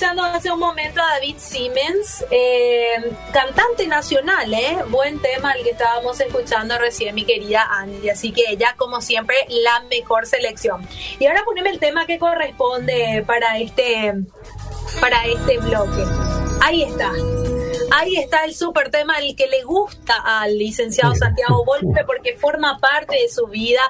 escuchando hace un momento a David Siemens, eh, cantante nacional, ¿eh? Buen tema el que estábamos escuchando recién, mi querida Andy. Así que ella, como siempre, la mejor selección. Y ahora poneme el tema que corresponde para este, para este bloque. Ahí está. Ahí está el súper tema, el que le gusta al licenciado Santiago Volpe porque forma parte de su vida.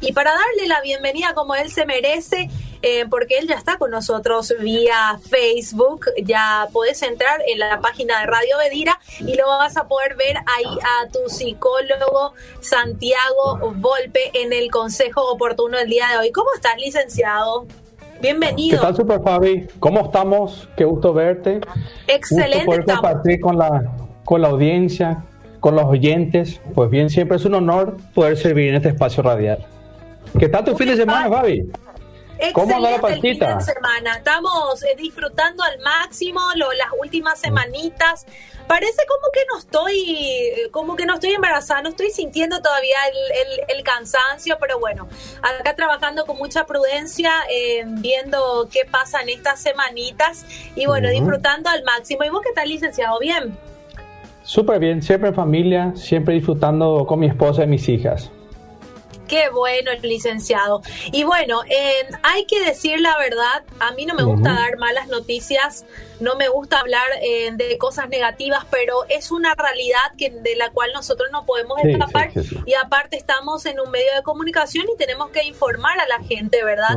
Y para darle la bienvenida como él se merece, eh, porque él ya está con nosotros vía Facebook. Ya puedes entrar en la página de Radio Bedira y lo vas a poder ver ahí a tu psicólogo Santiago Volpe en el consejo oportuno del día de hoy. ¿Cómo estás, licenciado? Bienvenido. ¿Qué tal, Super Fabi? ¿Cómo estamos? Qué gusto verte. Excelente. Gusto poder compartir con la, con la audiencia, con los oyentes. Pues bien, siempre es un honor poder servir en este espacio radial. ¿Qué tal tu fin de semana, Fabi? ¿Cómo anda la partita? semana. Estamos eh, disfrutando al máximo las últimas semanitas. Parece como que no estoy, como que no estoy embarazada, no estoy sintiendo todavía el, cansancio, pero bueno, acá trabajando con mucha prudencia, eh, viendo qué pasa en estas semanitas y bueno, disfrutando al máximo. ¿Y vos qué tal, licenciado? ¿Bien? Súper bien, siempre en familia, siempre disfrutando con mi esposa y mis hijas. Qué bueno el licenciado. Y bueno, hay que decir la verdad, a mí no me gusta dar malas noticias no me gusta hablar eh, de cosas negativas, pero es una realidad que, de la cual nosotros no podemos escapar. y aparte estamos en un medio de comunicación y tenemos que informar a la gente, ¿verdad?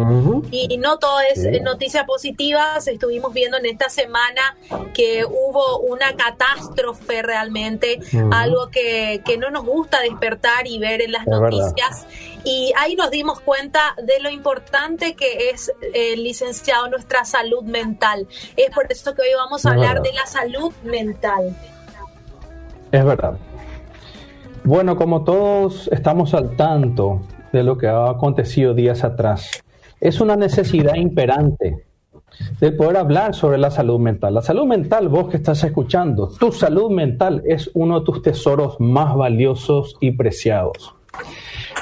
y, no todo es noticia positiva, estuvimos viendo en esta semana que hubo una catástrofe realmente, algo que, que, no nos gusta despertar y ver en las noticias. Y ahí nos dimos cuenta de lo importante que es, el eh, licenciado, nuestra salud mental. Es por eso que hoy vamos a hablar de la salud mental. Es verdad. Bueno, como todos estamos al tanto de lo que ha acontecido días atrás, es una necesidad imperante de poder hablar sobre la salud mental. La salud mental, vos que estás escuchando, tu salud mental es uno de tus tesoros más valiosos y preciados.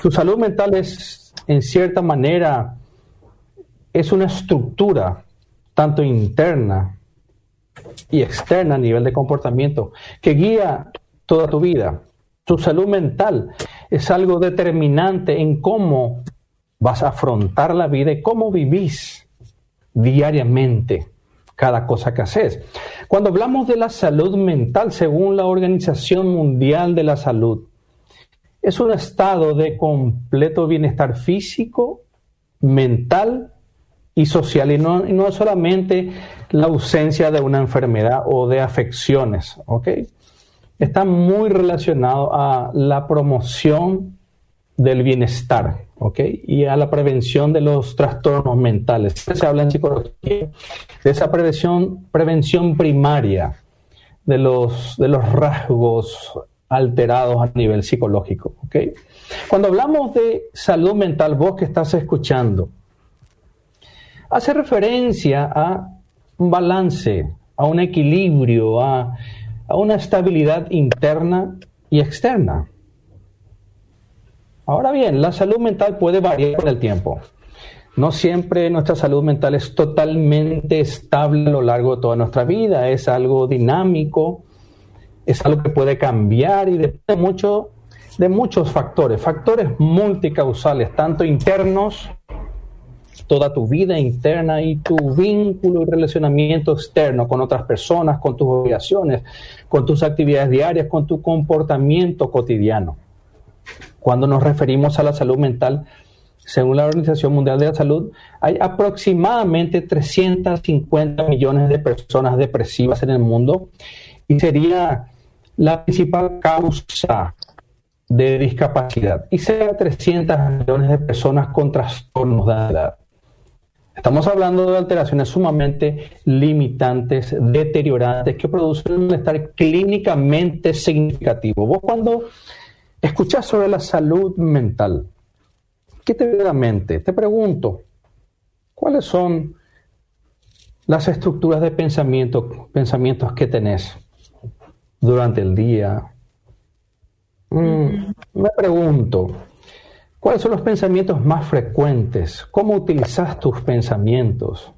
Tu salud mental es, en cierta manera, es una estructura tanto interna y externa a nivel de comportamiento que guía toda tu vida. Tu salud mental es algo determinante en cómo vas a afrontar la vida y cómo vivís diariamente cada cosa que haces. Cuando hablamos de la salud mental, según la Organización Mundial de la Salud, es un estado de completo bienestar físico, mental y social, y no, y no solamente la ausencia de una enfermedad o de afecciones, ¿ok? Está muy relacionado a la promoción del bienestar, ¿ok? Y a la prevención de los trastornos mentales. Se habla en psicología de esa prevención, prevención primaria de los, de los rasgos alterados a nivel psicológico, ¿ok? Cuando hablamos de salud mental, vos que estás escuchando, hace referencia a un balance, a un equilibrio, a, una estabilidad interna y externa. Ahora bien, la salud mental puede variar con el tiempo. No siempre nuestra salud mental es totalmente estable a lo largo de toda nuestra vida, es algo dinámico, es algo que puede cambiar y depende mucho de muchos factores, factores multicausales, tanto internos toda tu vida interna y tu vínculo y relacionamiento externo con otras personas, con tus obligaciones, con tus actividades diarias, con tu comportamiento cotidiano. Cuando nos referimos a la salud mental, según la Organización Mundial de la Salud, hay aproximadamente 350 millones de personas depresivas en el mundo y sería la principal causa de discapacidad y sería 300 millones de personas con trastornos de edad. Estamos hablando de alteraciones sumamente limitantes, deteriorantes, que producen un malestar clínicamente significativo. Vos cuando escuchas sobre la salud mental, ¿qué te viene a la mente? Te pregunto, ¿cuáles son las estructuras de pensamiento, pensamientos que tenés durante el día? Mm, me pregunto, ¿Cuáles son los pensamientos más frecuentes? ¿Cómo utilizas tus pensamientos?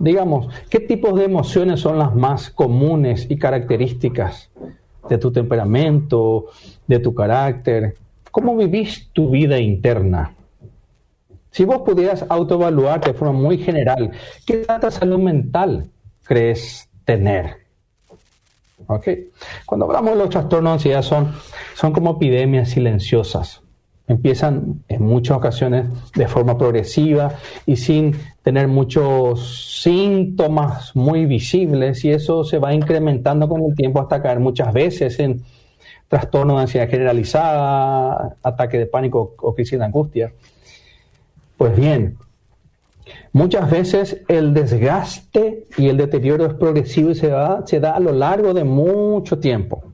digamos, ¿qué tipos de emociones son las más comunes y características de tu temperamento, de tu carácter? ¿Cómo vivís tu vida interna? Si vos pudieras autoevaluarte de forma muy general, ¿qué tanta salud mental crees tener? ¿Okay? Cuando hablamos de los trastornos de ansiedad son, son como epidemias silenciosas. Empiezan en muchas ocasiones de forma progresiva y sin tener muchos síntomas muy visibles y eso se va incrementando con el tiempo hasta caer muchas veces en trastorno de ansiedad generalizada, ataque de pánico o crisis de angustia. Pues bien, muchas veces el desgaste y el deterioro es progresivo y se da, se da a lo largo de mucho tiempo.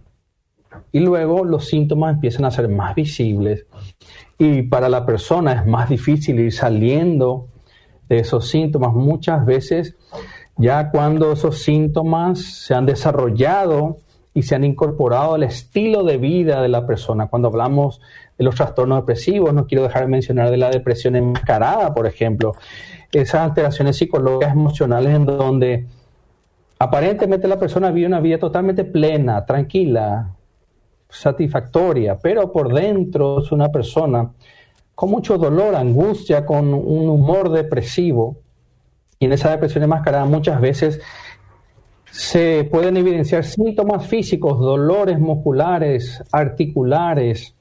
Y luego los síntomas empiezan a ser más visibles y para la persona es más difícil ir saliendo de esos síntomas. Muchas veces ya cuando esos síntomas se han desarrollado y se han incorporado al estilo de vida de la persona. Cuando hablamos de los trastornos depresivos, no quiero dejar de mencionar de la depresión enmascarada, por ejemplo, esas alteraciones psicológicas emocionales en donde aparentemente la persona vive una vida totalmente plena, tranquila, satisfactoria, pero por dentro es una persona con mucho dolor, angustia, con un humor depresivo. Y en esa depresión enmascarada muchas veces se pueden evidenciar síntomas físicos, dolores musculares, articulares,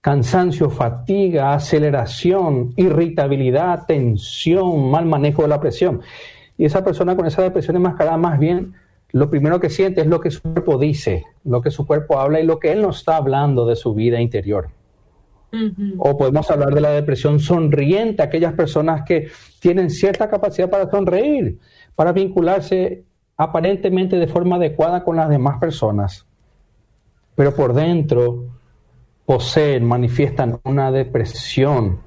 cansancio, fatiga, aceleración, irritabilidad, tensión, mal manejo de la presión. Y esa persona con esa depresión enmascarada más bien lo primero que siente es lo que su cuerpo dice, lo que su cuerpo habla y lo que él no está hablando de su vida interior. O podemos hablar de la depresión sonriente, aquellas personas que tienen cierta capacidad para sonreír, para vincularse aparentemente de forma adecuada con las demás personas, pero por dentro poseen, manifiestan una depresión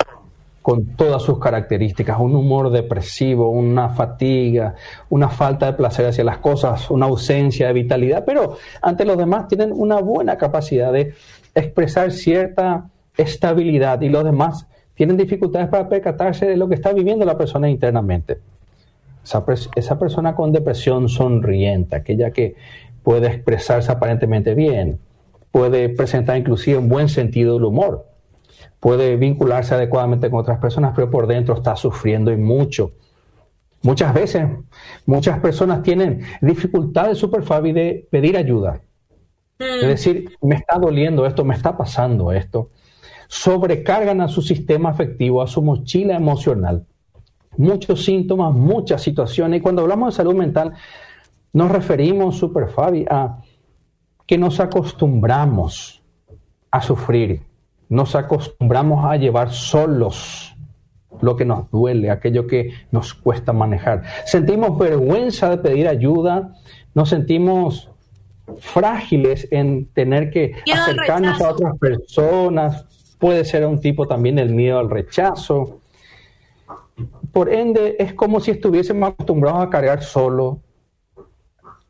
con todas sus características, un humor depresivo, una fatiga, una falta de placer hacia las cosas, una ausencia de vitalidad, pero ante los demás tienen una buena capacidad de expresar cierta estabilidad y los demás tienen dificultades para percatarse de lo que está viviendo la persona internamente. Esa, persona con depresión sonriente, aquella que puede expresarse aparentemente bien, puede presentar inclusive un buen sentido del humor, puede vincularse adecuadamente con otras personas, pero por dentro está sufriendo y mucho. Muchas veces, muchas personas tienen dificultades super Fabi de pedir ayuda. Es mm. decir, me está doliendo esto, me está pasando esto. Sobrecargan a su sistema afectivo, a su mochila emocional muchos síntomas, muchas situaciones. Y cuando hablamos de salud mental, nos referimos, Super Fabi, a que nos acostumbramos a sufrir, nos acostumbramos a llevar solos lo que nos duele, aquello que nos cuesta manejar. Sentimos vergüenza de pedir ayuda, nos sentimos frágiles en tener que acercarnos a otras personas, puede ser un tipo también el miedo al rechazo, por ende, es como si estuviésemos acostumbrados a cargar solo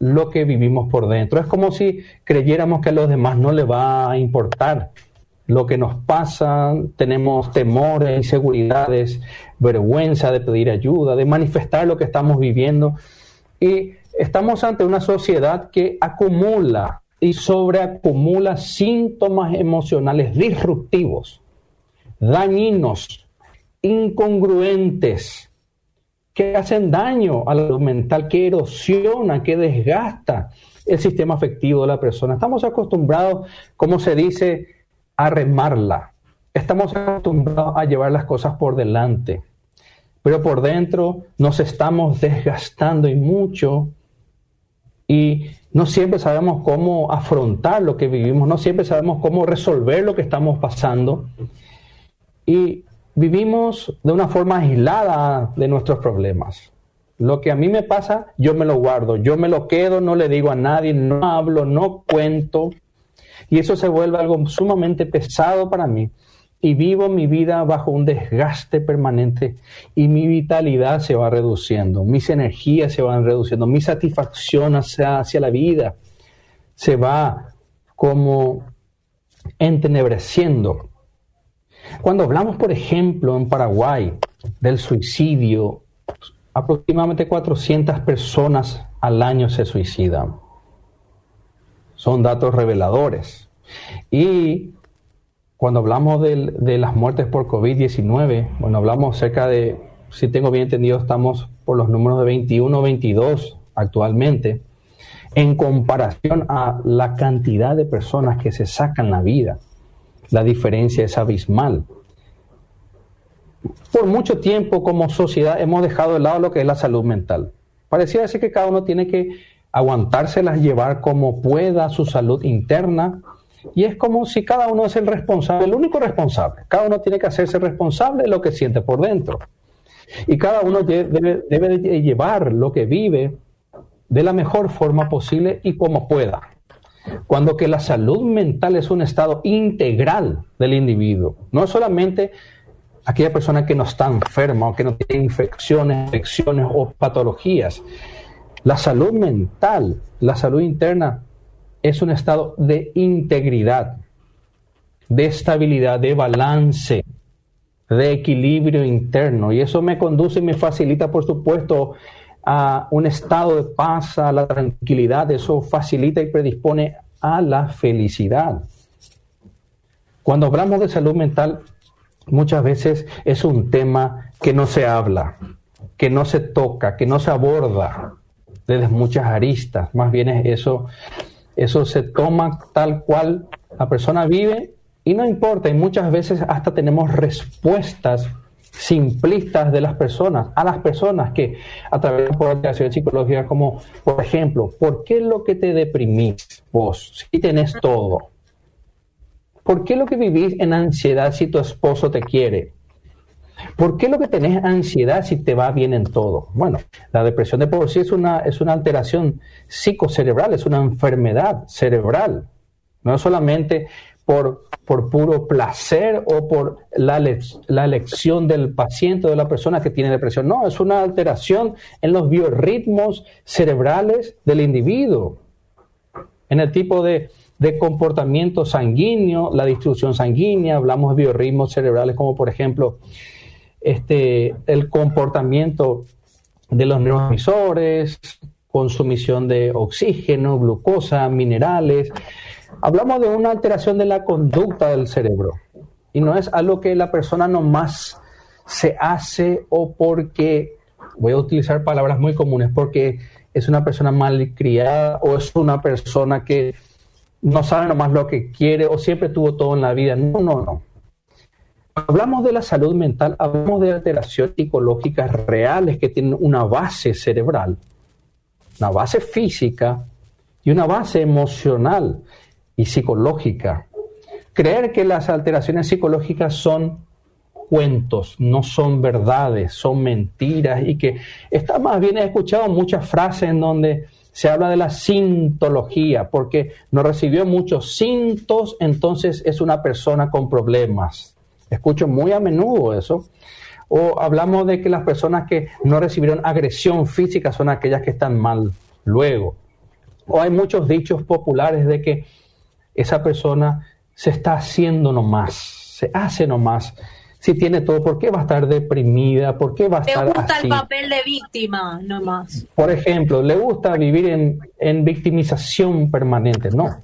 lo que vivimos por dentro. Es como si creyéramos que a los demás no les va a importar lo que nos pasa, tenemos temores, inseguridades, vergüenza de pedir ayuda, de manifestar lo que estamos viviendo. Y estamos ante una sociedad que acumula y sobreacumula síntomas emocionales disruptivos, dañinos, incongruentes que hacen daño a la salud mental, que erosiona, que desgasta el sistema afectivo de la persona. Estamos acostumbrados, como se dice, a remarla. Estamos acostumbrados a llevar las cosas por delante. Pero por dentro nos estamos desgastando y mucho y no siempre sabemos cómo afrontar lo que vivimos, no siempre sabemos cómo resolver lo que estamos pasando. Y vivimos de una forma aislada de nuestros problemas. Lo que a mí me pasa, yo me lo guardo, yo me lo quedo, no le digo a nadie, no hablo, no cuento. Y eso se vuelve algo sumamente pesado para mí. Y vivo mi vida bajo un desgaste permanente y mi vitalidad se va reduciendo, mis energías se van reduciendo, mi satisfacción hacia, hacia la vida se va como entenebreciendo. Cuando hablamos, por ejemplo, en Paraguay del suicidio aproximadamente 400 personas al año se suicidan. Son datos reveladores. Y cuando hablamos de, las muertes por COVID-19, bueno, hablamos cerca de, si tengo bien entendido, estamos por los números de 21 o 22 actualmente, en comparación a la cantidad de personas que se sacan la vida. La diferencia es abismal. Por mucho tiempo como sociedad hemos dejado de lado lo que es la salud mental. Parecía decir que cada uno tiene que aguantárselas, llevar como pueda su salud interna, y es como si cada uno es el responsable, el único responsable. Cada uno tiene que hacerse responsable de lo que siente por dentro. Y cada uno debe, debe llevar lo que vive de la mejor forma posible y como pueda. Cuando que la salud mental es un estado integral del individuo, no solamente aquella persona que no está enferma o que no tiene infecciones, infecciones o patologías. La salud mental, la salud interna, es un estado de integridad, de estabilidad, de balance, de equilibrio interno. Y eso me conduce y me facilita, por supuesto, a un estado de paz, a la tranquilidad. Eso facilita y predispone a la felicidad. Cuando hablamos de salud mental, muchas veces es un tema que no se habla, que no se toca, que no se aborda desde muchas aristas. Más bien es eso, eso se toma tal cual la persona vive y no importa. Y muchas veces hasta tenemos respuestas simplistas de las personas, a las personas que a través de la psicología psicológica, como por ejemplo, ¿por qué lo que te deprimís vos si tenés todo? ¿Por qué lo que vivís en ansiedad si tu esposo te quiere? ¿Por qué lo que tenés ansiedad si te va bien en todo? Bueno, la depresión de por sí es una, es una alteración psicocerebral, es una enfermedad cerebral. No solamente por, por puro placer o por la, la elección del paciente o de la persona que tiene depresión. No, es una alteración en los biorritmos cerebrales del individuo, en el tipo de, de comportamiento sanguíneo, la distribución sanguínea, hablamos de biorritmos cerebrales como por ejemplo este, el comportamiento de los neurotransmisores, consumición de oxígeno, glucosa, minerales. Hablamos de una alteración de la conducta del cerebro y no es algo que la persona nomás se hace o porque, voy a utilizar palabras muy comunes, porque es una persona mal criada o es una persona que no sabe nomás lo que quiere o siempre tuvo todo en la vida. No, no, no. Hablamos de la salud mental, hablamos de alteraciones psicológicas reales que tienen una base cerebral, una base física y una base emocional y psicológica. Creer que las alteraciones psicológicas son cuentos, no son verdades, son mentiras y que está más bien he escuchado muchas frases en donde se habla de la sintología, porque no recibió muchos cintos, entonces es una persona con problemas. Escucho muy a menudo eso. O hablamos de que las personas que no recibieron agresión física son aquellas que están mal luego. O hay muchos dichos populares de que esa persona se está haciendo nomás, se hace nomás si tiene todo, ¿por qué va a estar deprimida? ¿Por qué va a estar Le gusta el papel de víctima, no más. Por ejemplo, le gusta vivir en, en victimización permanente. No.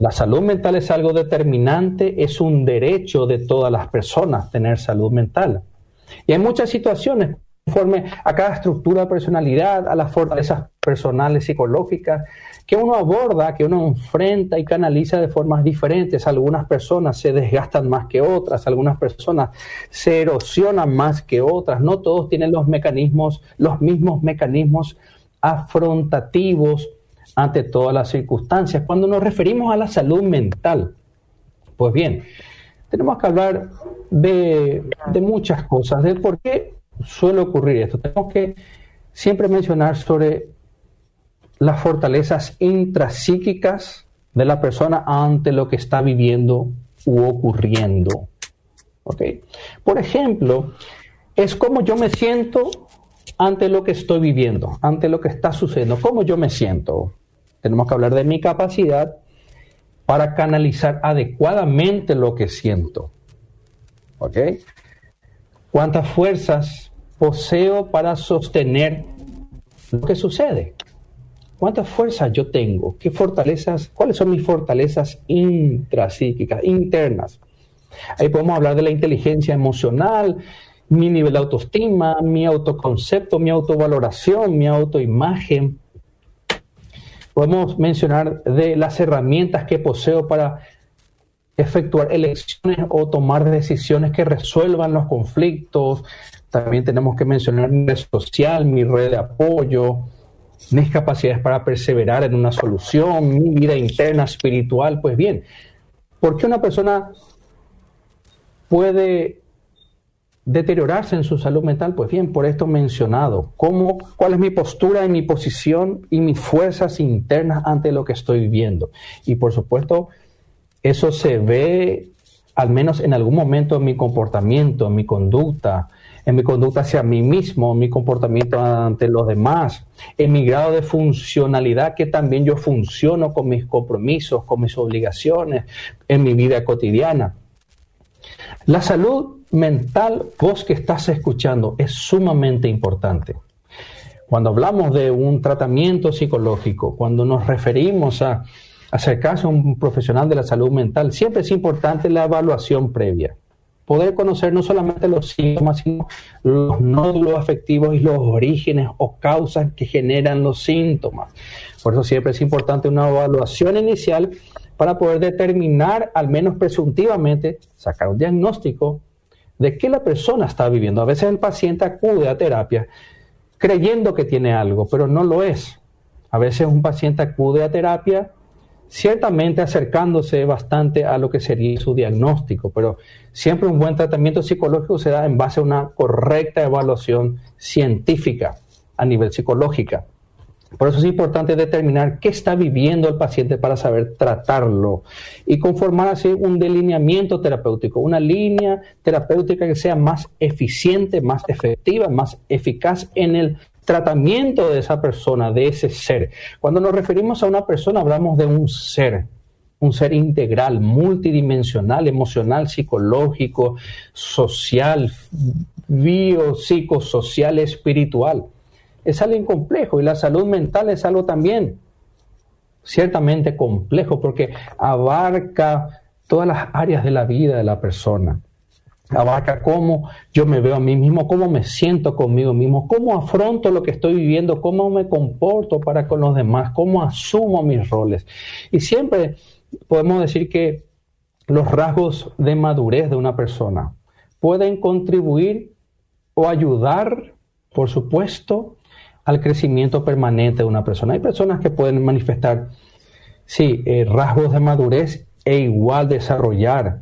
La salud mental es algo determinante, es un derecho de todas las personas tener salud mental. Y hay muchas situaciones conforme a cada estructura de personalidad, a las fortalezas personales psicológicas, que uno aborda, que uno enfrenta y canaliza de formas diferentes. Algunas personas se desgastan más que otras, algunas personas se erosionan más que otras. No todos tienen los mecanismos, los mismos mecanismos afrontativos ante todas las circunstancias. Cuando nos referimos a la salud mental, pues bien, tenemos que hablar de, de muchas cosas, de por qué suele ocurrir esto. Tenemos que siempre mencionar sobre las fortalezas intrapsíquicas de la persona ante lo que está viviendo u ocurriendo. Por ejemplo, es como yo me siento ante lo que estoy viviendo, ante lo que está sucediendo, cómo yo me siento. Tenemos que hablar de mi capacidad para canalizar adecuadamente lo que siento. ¿Ok? ¿Cuántas fuerzas poseo para sostener lo que sucede. ¿Cuántas fuerzas yo tengo? ¿Qué fortalezas? ¿Cuáles son mis fortalezas intrapsíquicas, internas? Ahí podemos hablar de la inteligencia emocional, mi nivel de autoestima, mi autoconcepto, mi autovaloración, mi autoimagen. Podemos mencionar de las herramientas que poseo para efectuar elecciones o tomar decisiones que resuelvan los conflictos. También tenemos que mencionar mi red social, mi red de apoyo, mis capacidades para perseverar en una solución, mi vida interna espiritual. Pues bien, ¿por qué una persona puede deteriorarse en su salud mental? Pues bien, por esto mencionado, ¿cómo, cuál es mi postura y mi posición y mis fuerzas internas ante lo que estoy viviendo. Y por supuesto, eso se ve al menos en algún momento en mi comportamiento, en mi conducta, en mi conducta hacia mí mismo, en mi comportamiento ante los demás, en mi grado de funcionalidad, que también yo funciono con mis compromisos, con mis obligaciones, en mi vida cotidiana. La salud mental, vos que estás escuchando, es sumamente importante. Cuando hablamos de un tratamiento psicológico, cuando nos referimos a acercarse a un profesional de la salud mental, siempre es importante la evaluación previa. Poder conocer no solamente los síntomas, sino los nódulos afectivos y los orígenes o causas que generan los síntomas. Por eso siempre es importante una evaluación inicial para poder determinar, al menos presuntivamente, sacar un diagnóstico de qué la persona está viviendo. A veces el paciente acude a terapia creyendo que tiene algo, pero no lo es. A veces un paciente acude a terapia ciertamente acercándose bastante a lo que sería su diagnóstico, pero siempre un buen tratamiento psicológico se da en base a una correcta evaluación científica a nivel psicológica. Por eso es importante determinar qué está viviendo el paciente para saber tratarlo y conformar así un delineamiento terapéutico, una línea terapéutica que sea más eficiente, más efectiva, más eficaz en el tratamiento de esa persona, de ese ser. Cuando nos referimos a una persona hablamos de un ser, un ser integral, multidimensional, emocional, psicológico, social, biopsicosocial, espiritual. Es algo complejo y la salud mental es algo también ciertamente complejo porque abarca todas las áreas de la vida de la persona abarca cómo yo me veo a mí mismo, cómo me siento conmigo mismo, cómo afronto lo que estoy viviendo, cómo me comporto para con los demás, cómo asumo mis roles. Y siempre podemos decir que los rasgos de madurez de una persona pueden contribuir o ayudar, por supuesto, al crecimiento permanente de una persona. Hay personas que pueden manifestar, sí, eh, rasgos de madurez e igual desarrollar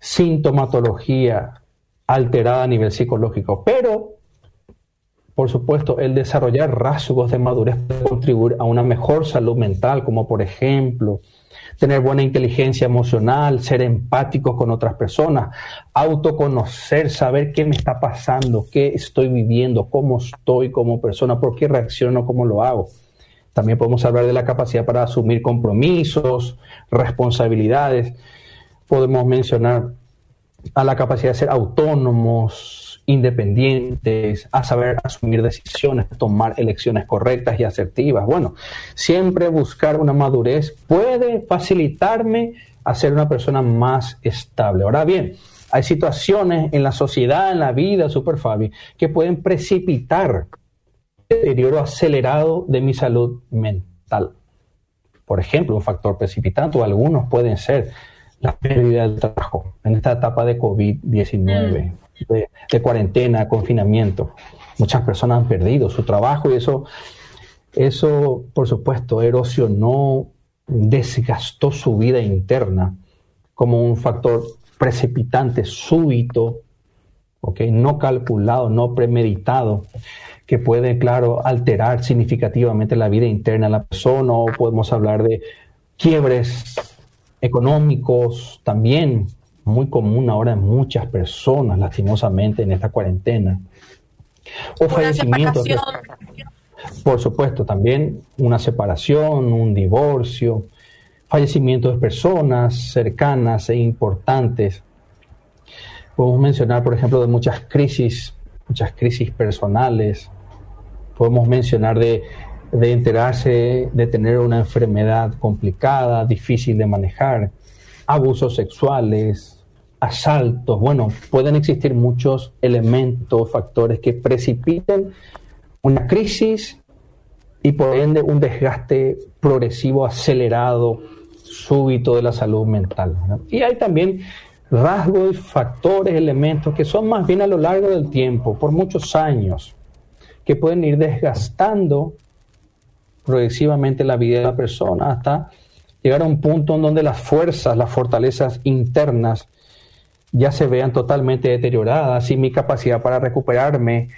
sintomatología alterada a nivel psicológico, pero por supuesto, el desarrollar rasgos de madurez puede contribuir a una mejor salud mental, como por ejemplo, tener buena inteligencia emocional, ser empáticos con otras personas, autoconocer, saber qué me está pasando, qué estoy viviendo, cómo estoy como persona, por qué reacciono, cómo lo hago. También podemos hablar de la capacidad para asumir compromisos, responsabilidades podemos mencionar a la capacidad de ser autónomos, independientes, a saber asumir decisiones, tomar elecciones correctas y asertivas. Bueno, siempre buscar una madurez puede facilitarme a ser una persona más estable. Ahora bien, hay situaciones en la sociedad, en la vida, Super Fabi, que pueden precipitar el deterioro acelerado de mi salud mental. Por ejemplo, un factor precipitante, o algunos pueden ser la pérdida del trabajo en esta etapa de COVID-19, mm. de, cuarentena, confinamiento. Muchas personas han perdido su trabajo y eso, eso, por supuesto, erosionó, desgastó su vida interna como un factor precipitante, súbito, ¿okay? no calculado, no premeditado, que puede, claro, alterar significativamente la vida interna de la persona, o podemos hablar de quiebres económicos también, muy común ahora en muchas personas, lastimosamente, en esta cuarentena. O fallecimientos. Por supuesto, también una separación, un divorcio, fallecimiento de personas cercanas e importantes. Podemos mencionar, por ejemplo, de muchas crisis muchas crisis personales. Podemos mencionar de, de enterarse de tener una enfermedad complicada, difícil de manejar, abusos sexuales, asaltos. Bueno, pueden existir muchos elementos, factores que precipiten una crisis y por ende un desgaste progresivo, acelerado, súbito de la salud mental. Y hay también rasgos, factores, elementos que son más bien a lo largo del tiempo, por muchos años, que pueden ir desgastando progresivamente la vida de la persona hasta llegar a un punto en donde las fuerzas, las fortalezas internas ya se vean totalmente deterioradas y mi capacidad para recuperarme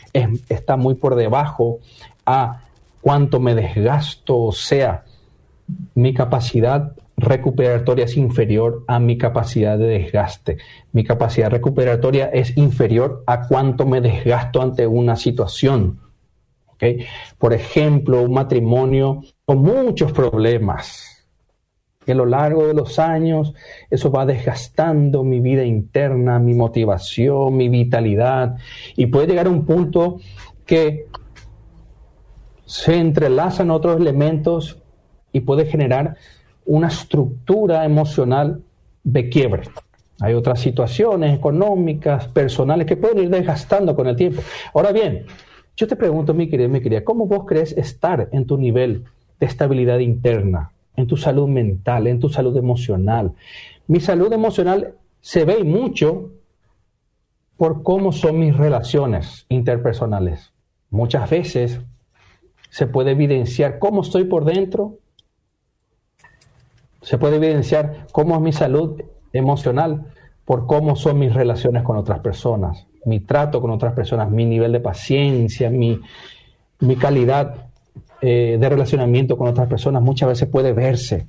está muy por debajo a cuánto me desgasto, o sea, mi capacidad recuperatoria es inferior a mi capacidad de desgaste. Mi capacidad recuperatoria es inferior a cuánto me desgasto ante una situación. Por ejemplo, un matrimonio con muchos problemas. Y a lo largo de los años eso va desgastando mi vida interna, mi motivación, mi vitalidad. Y puede llegar a un punto que se entrelazan otros elementos y puede generar una estructura emocional de quiebre. Hay otras situaciones económicas, personales que pueden ir desgastando con el tiempo. Ahora bien, yo te pregunto, mi querida, mi querida, ¿cómo vos crees estar en tu nivel de estabilidad interna, en tu salud mental, en tu salud emocional? Mi salud emocional se ve mucho por cómo son mis relaciones interpersonales. Muchas veces se puede evidenciar cómo estoy por dentro, se puede evidenciar cómo es mi salud emocional por cómo son mis relaciones con otras personas, mi trato con otras personas, mi nivel de paciencia, mi, calidad eh, de relacionamiento con otras personas, muchas veces puede verse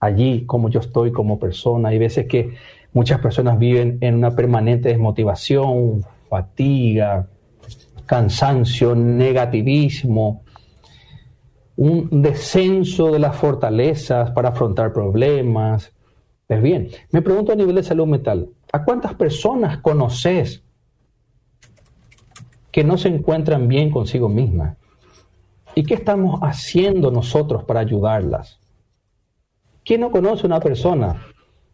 allí como yo estoy como persona. Hay veces que muchas personas viven en una permanente desmotivación, fatiga, cansancio, negativismo, un descenso de las fortalezas para afrontar problemas. Pues bien, me pregunto a nivel de salud mental, ¿a cuántas personas conoces que no se encuentran bien consigo mismas? ¿Y qué estamos haciendo nosotros para ayudarlas? ¿Quién no conoce una persona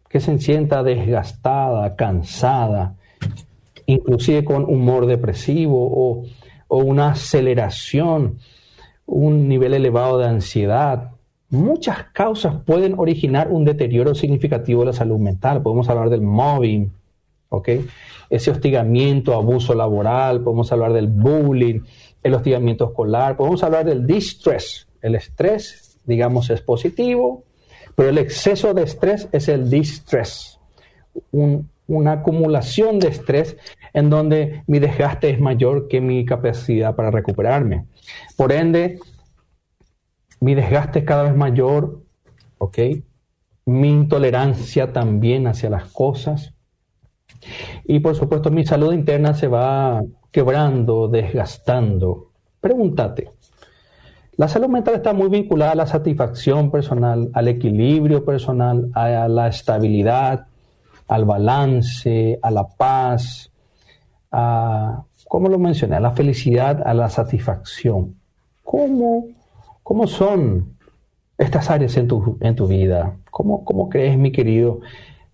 que se sienta desgastada, cansada, inclusive con humor depresivo o, o una aceleración un nivel elevado de ansiedad. Muchas causas pueden originar un deterioro significativo de la salud mental. Podemos hablar del mobbing, ¿ok? Ese hostigamiento, abuso laboral, podemos hablar del bullying, el hostigamiento escolar, podemos hablar del distress. El estrés, digamos, es positivo, pero el exceso de estrés es el distress. una acumulación de estrés en donde mi desgaste es mayor que mi capacidad para recuperarme. Por ende, mi desgaste es cada vez mayor, ¿ok? Mi intolerancia también hacia las cosas. Y por supuesto mi salud interna se va quebrando, desgastando. Pregúntate, la salud mental está muy vinculada a la satisfacción personal, al equilibrio personal, a la estabilidad, al balance, a la paz, a, ¿cómo lo mencioné? A la felicidad, a la satisfacción. ¿Cómo, cómo son estas áreas en tu, en tu vida? ¿Cómo, ¿Cómo, crees, mi querido,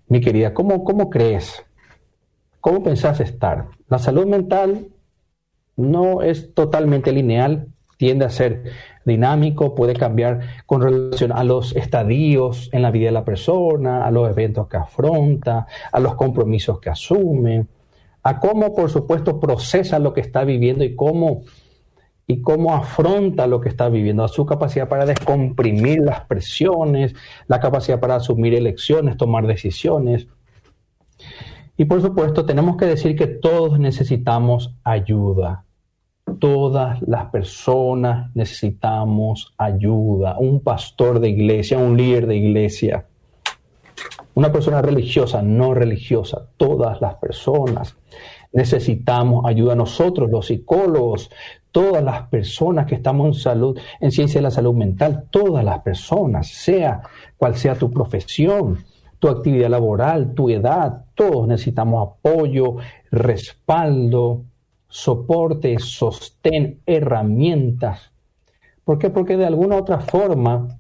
mi querida? ¿Cómo, ¿Cómo crees? ¿Cómo pensás estar? La salud mental no es totalmente lineal, tiende a ser dinámico, puede cambiar con relación a los estadios en la vida de la persona, a los eventos que afronta, a los compromisos que asume a cómo, por supuesto, procesa lo que está viviendo y cómo, y cómo afronta lo que está viviendo, a su capacidad para descomprimir las presiones, la capacidad para asumir elecciones, tomar decisiones. Y por supuesto, tenemos que decir que todos necesitamos ayuda. Todas las personas necesitamos ayuda. Un pastor de iglesia, un líder de iglesia, una persona religiosa, no religiosa, todas las personas necesitamos ayuda. Nosotros, los psicólogos, todas las personas que estamos en salud, en ciencia de la salud mental, todas las personas, sea cual sea tu profesión, tu actividad laboral, tu edad, todos necesitamos apoyo, respaldo, soporte, sostén, herramientas. ¿Por qué? Porque de alguna otra forma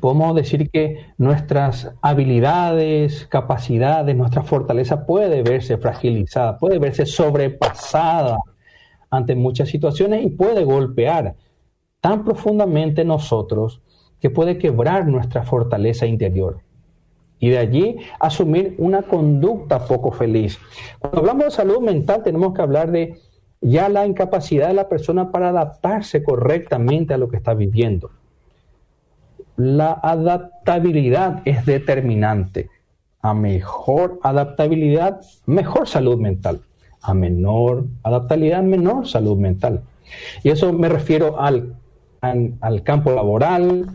podemos decir que nuestras habilidades, capacidades, nuestra fortaleza puede verse fragilizada, puede verse sobrepasada ante muchas situaciones y puede golpear tan profundamente nosotros que puede quebrar nuestra fortaleza interior. Y de allí asumir una conducta poco feliz. Cuando hablamos de salud mental tenemos que hablar de ya la incapacidad de la persona para adaptarse correctamente a lo que está viviendo la adaptabilidad es determinante. A mejor adaptabilidad, mejor salud mental. A menor adaptabilidad, menor salud mental. Y eso me refiero al, al, campo laboral,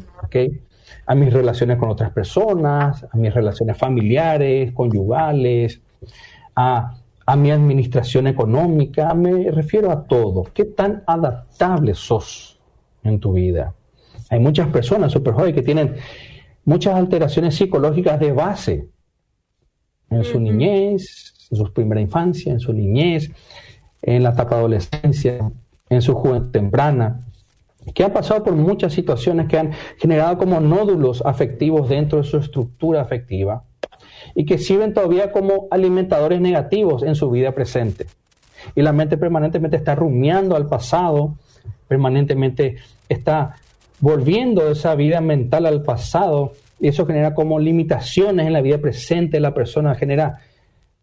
a mis relaciones con otras personas, a mis relaciones familiares, conyugales, a, a mi administración económica, me refiero a todo. ¿Qué tan adaptable sos en tu vida? Hay muchas personas super jóvenes que tienen muchas alteraciones psicológicas de base en su niñez, en su primera infancia, en su niñez, en la etapa de adolescencia, en su juventud temprana, que han pasado por muchas situaciones que han generado como nódulos afectivos dentro de su estructura afectiva y que sirven todavía como alimentadores negativos en su vida presente. Y la mente permanentemente está rumiando al pasado, permanentemente está volviendo esa vida mental al pasado, y eso genera como limitaciones en la vida presente de la persona, genera,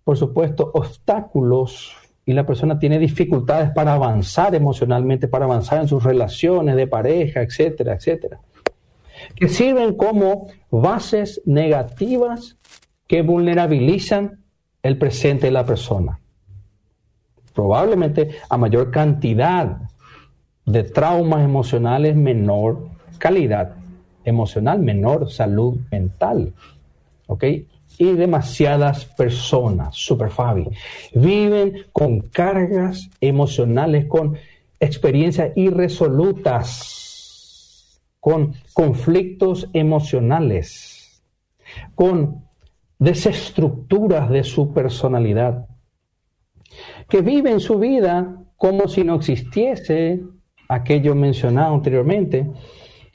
por supuesto, obstáculos y la persona tiene dificultades para avanzar emocionalmente, para avanzar en sus relaciones de pareja, etcétera, etcétera, que sirven como bases negativas que vulnerabilizan el presente de la persona. Probablemente a mayor cantidad de traumas emocionales menor calidad emocional, menor salud mental. ¿Ok? Y demasiadas personas, super viven con cargas emocionales, con experiencias irresolutas, con conflictos emocionales, con desestructuras de su personalidad, que viven su vida como si no existiese aquello mencionado anteriormente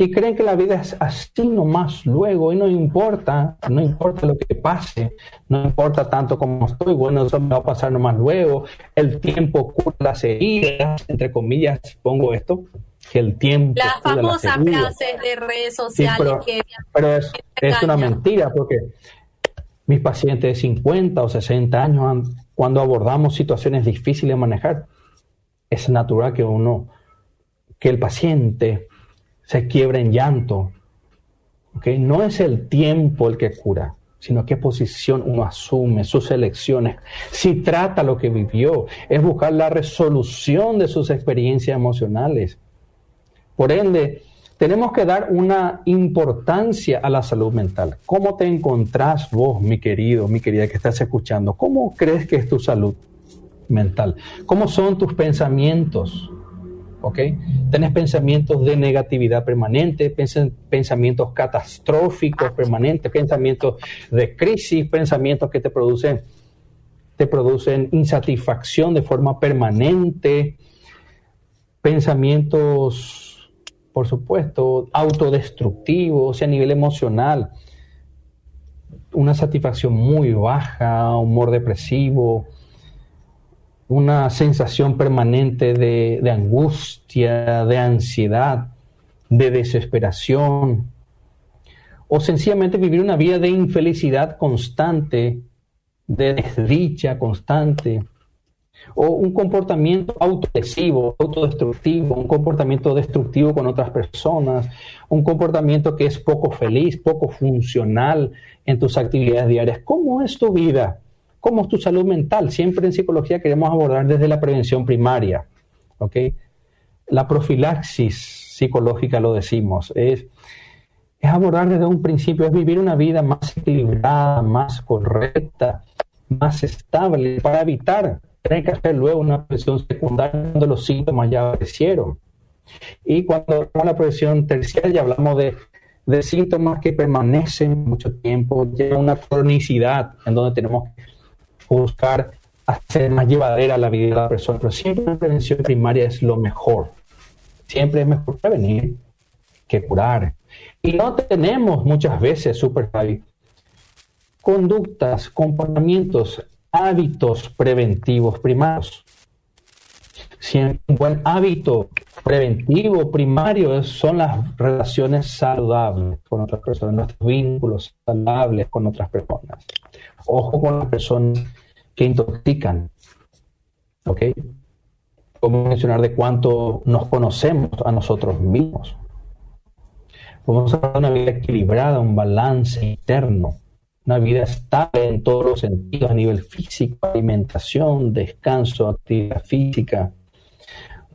y creen que la vida es así nomás luego y no importa, no importa lo que pase, no importa tanto como estoy, bueno, eso me va a pasar nomás luego, el tiempo cura las heridas, entre comillas, pongo esto, que el tiempo... Las famosas frases de redes sociales pero, que... Pero es, es una mentira porque mis pacientes de 50 o 60 años, cuando abordamos situaciones difíciles de manejar, es natural que uno que el paciente se quiebra en llanto. ¿okay? No es el tiempo el que cura, sino qué posición uno asume, sus elecciones. Si trata lo que vivió, es buscar la resolución de sus experiencias emocionales. Por ende, tenemos que dar una importancia a la salud mental. ¿Cómo te encontrás vos, mi querido, mi querida que estás escuchando? ¿Cómo crees que es tu salud mental? ¿Cómo son tus pensamientos? ¿Ok? Tenés pensamientos de negatividad permanente, pensamientos catastróficos permanentes, pensamientos de crisis, pensamientos que te producen, te producen insatisfacción de forma permanente, pensamientos, por supuesto, autodestructivos, a nivel emocional, una satisfacción muy baja, humor depresivo, una sensación permanente de, angustia, de ansiedad, de desesperación, o sencillamente vivir una vida de infelicidad constante, de desdicha constante, o un comportamiento autolesivo, autodestructivo, un comportamiento destructivo con otras personas, un comportamiento que es poco feliz, poco funcional en tus actividades diarias. ¿Cómo es tu vida? ¿Cómo es tu salud mental? Siempre en psicología queremos abordar desde la prevención primaria. La profilaxis psicológica, lo decimos, es, es abordar desde un principio, es vivir una vida más equilibrada, más correcta, más estable, para evitar tener que hacer luego una presión secundaria cuando los síntomas ya aparecieron. Y cuando la presión terciaria hablamos de, de síntomas que permanecen mucho tiempo, ya una cronicidad en donde tenemos que buscar hacer más llevadera la vida de la persona, pero siempre la prevención primaria es lo mejor. Siempre es mejor prevenir que curar. Y no tenemos muchas veces, Super conductas, comportamientos, hábitos preventivos primarios. Siempre un buen hábito preventivo primario son las relaciones saludables con otras personas, nuestros vínculos saludables con otras personas. Ojo con las personas que intoxican. ¿Ok? Como mencionar de cuánto nos conocemos a nosotros mismos. Podemos hablar una vida equilibrada, un balance interno, una vida estable en todos los sentidos, a nivel físico, alimentación, descanso, actividad física,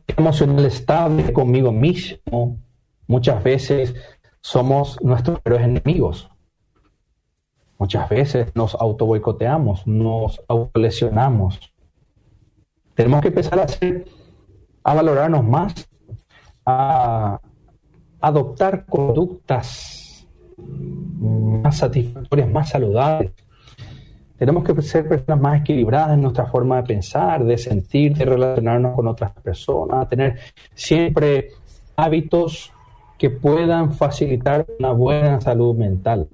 emocional estable conmigo mismo. Muchas veces somos nuestros peores enemigos. Muchas veces nos auto boicoteamos, nos autolesionamos. Tenemos que empezar a, hacer, a valorarnos más, a adoptar conductas más satisfactorias, más saludables. Tenemos que ser personas más equilibradas en nuestra forma de pensar, de sentir, de relacionarnos con otras personas, tener siempre hábitos que puedan facilitar una buena salud mental.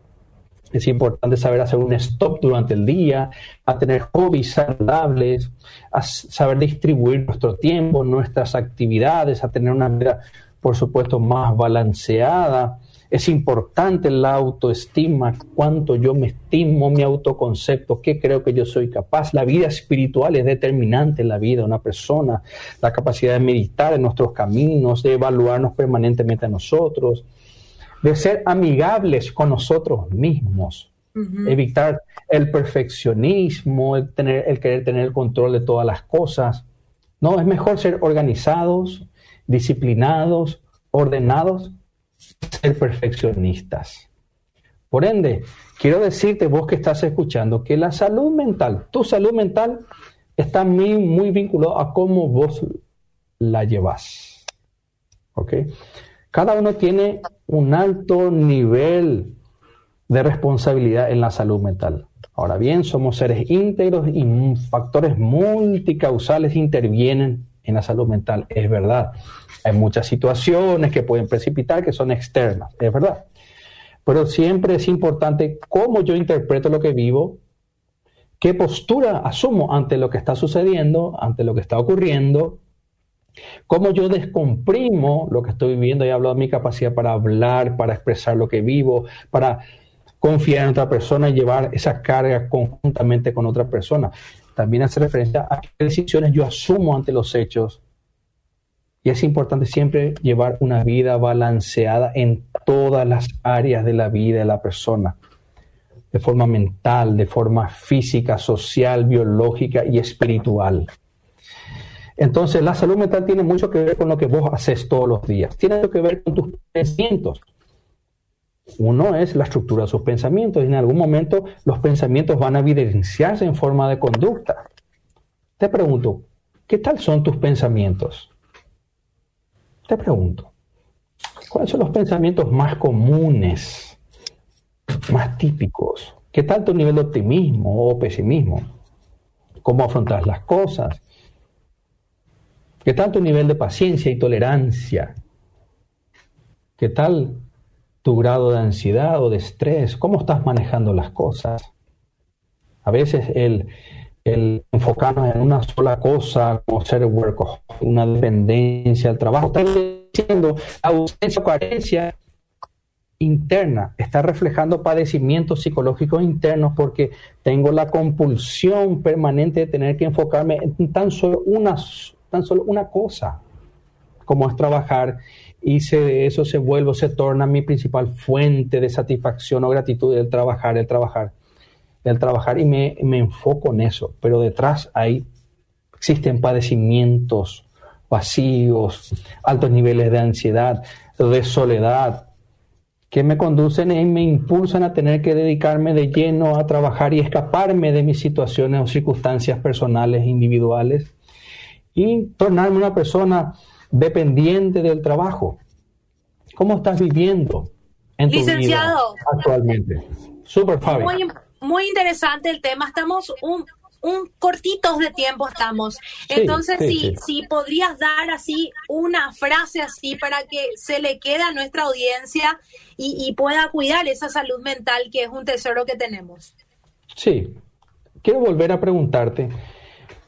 Es importante saber hacer un stop durante el día, a tener hobbies saludables, a saber distribuir nuestro tiempo, nuestras actividades, a tener una vida, por supuesto, más balanceada. Es importante la autoestima, cuánto yo me estimo, mi autoconcepto, qué creo que yo soy capaz. La vida espiritual es determinante en la vida de una persona. La capacidad de meditar en nuestros caminos, de evaluarnos permanentemente a nosotros de ser amigables con nosotros mismos, evitar el perfeccionismo, el, tener, el querer tener el control de todas las cosas. No, es mejor ser organizados, disciplinados, ordenados, ser perfeccionistas. Por ende, quiero decirte, vos que estás escuchando, que la salud mental, tu salud mental, está muy, muy vinculado a cómo vos la llevas. ¿Ok? Cada uno tiene un alto nivel de responsabilidad en la salud mental. Ahora bien, somos seres íntegros y factores multicausales intervienen en la salud mental, es verdad. Hay muchas situaciones que pueden precipitar que son externas, es verdad. Pero siempre es importante cómo yo interpreto lo que vivo, qué postura asumo ante lo que está sucediendo, ante lo que está ocurriendo, Cómo yo descomprimo lo que estoy viviendo y hablo de mi capacidad para hablar, para expresar lo que vivo, para confiar en otra persona y llevar esa carga conjuntamente con otra persona. También hace referencia a qué decisiones yo asumo ante los hechos. Y es importante siempre llevar una vida balanceada en todas las áreas de la vida de la persona, de forma mental, de forma física, social, biológica y espiritual. Entonces, la salud mental tiene mucho que ver con lo que vos haces todos los días. Tiene mucho que ver con tus pensamientos. Uno es la estructura de sus pensamientos y en algún momento los pensamientos van a evidenciarse en forma de conducta. Te pregunto, ¿qué tal son tus pensamientos? Te pregunto, ¿cuáles son los pensamientos más comunes, más típicos? ¿Qué tal tu nivel de optimismo o pesimismo? ¿Cómo afrontas las cosas? ¿Qué tal tu nivel de paciencia y tolerancia? ¿Qué tal tu grado de ansiedad o de estrés? ¿Cómo estás manejando las cosas? A veces el, enfocarnos en una sola cosa, como ser workaholic, una dependencia al trabajo, está diciendo ausencia o carencia interna, está reflejando padecimientos psicológicos internos porque tengo la compulsión permanente de tener que enfocarme en tan solo una tan solo una cosa, como es trabajar, y se, eso se vuelve, se torna mi principal fuente de satisfacción o gratitud, el trabajar, el trabajar, el trabajar, y me, me enfoco en eso, pero detrás hay, existen padecimientos, vacíos, altos niveles de ansiedad, de soledad, que me conducen y me impulsan a tener que dedicarme de lleno a trabajar y escaparme de mis situaciones o circunstancias personales, individuales, y tornarme una persona dependiente del trabajo. ¿Cómo estás viviendo en tu vida actualmente? Super Fabi. Muy, muy interesante el tema. Estamos un, un cortitos de tiempo estamos. Entonces, si, si podrías dar así una frase así para que se le quede a nuestra audiencia y, pueda cuidar esa salud mental que es un tesoro que tenemos. Sí, quiero volver a preguntarte,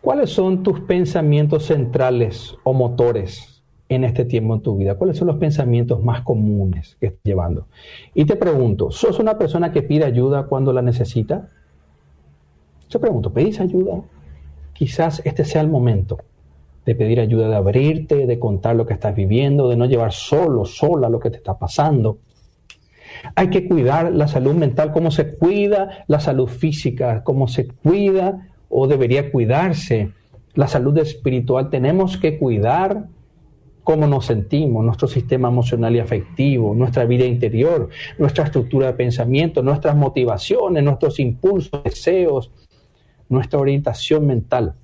¿cuáles son tus pensamientos centrales o motores en este tiempo en tu vida? ¿Cuáles son los pensamientos más comunes que estás llevando? Y te pregunto, ¿sos una persona que pide ayuda cuando la necesita? Yo pregunto, ¿pedís ayuda? Quizás este sea el momento de pedir ayuda, de abrirte, de contar lo que estás viviendo, de no llevar solo, sola lo que te está pasando. Hay que cuidar la salud mental, como se cuida la salud física, como se cuida o debería cuidarse la salud espiritual. Tenemos que cuidar cómo nos sentimos, nuestro sistema emocional y afectivo, nuestra vida interior, nuestra estructura de pensamiento, nuestras motivaciones, nuestros impulsos, deseos, nuestra orientación mental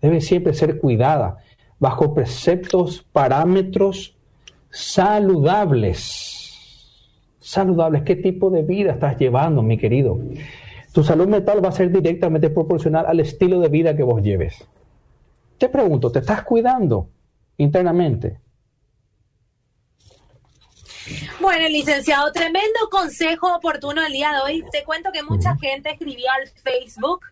debe siempre ser cuidada bajo preceptos, parámetros saludables. Saludables, ¿qué tipo de vida estás llevando, mi querido? Tu salud mental va a ser directamente proporcional al estilo de vida que vos lleves. Te pregunto, ¿te estás cuidando internamente? Bueno, licenciado, tremendo consejo oportuno el día de hoy. Te cuento que mucha gente escribió al Facebook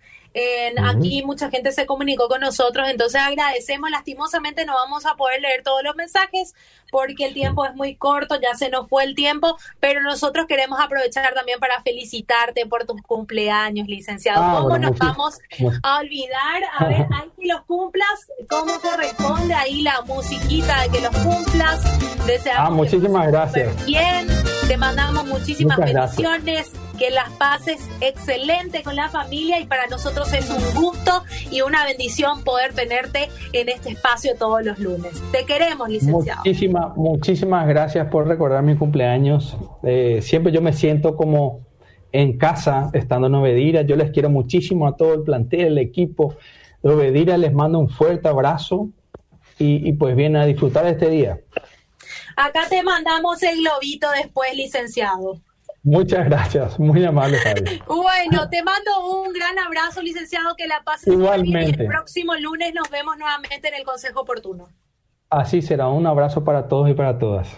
Aquí mucha gente se comunicó con nosotros, entonces agradecemos. Lastimosamente no vamos a poder leer todos los mensajes porque el tiempo es muy corto, ya se nos fue el tiempo, pero nosotros queremos aprovechar también para felicitarte por tus cumpleaños, licenciado. Ah, ¿Cómo nos vamos a olvidar? A ver, ahí que los cumplas, ¿cómo corresponde ahí la musiquita de que los cumplas? Deseamos ah, muchísimas gracias. Bien, te mandamos muchísimas bendiciones que las pases excelente con la familia y para nosotros es un gusto y una bendición poder tenerte en este espacio todos los lunes. Te queremos, licenciado. Muchísimas, muchísimas gracias por recordar mi cumpleaños. Eh, siempre yo me siento como en casa estando en Ovedira. Yo les quiero muchísimo a todo el plantel, el equipo de Ovedira. Les mando un fuerte abrazo y, y pues bien a disfrutar de este día. Acá te mandamos el globito después, licenciado. Muchas gracias, muy amable, Bueno, te mando un gran abrazo, licenciado, que la pases Igualmente. el próximo lunes nos vemos nuevamente en el Consejo Oportuno. Así será, un abrazo para todos y para todas.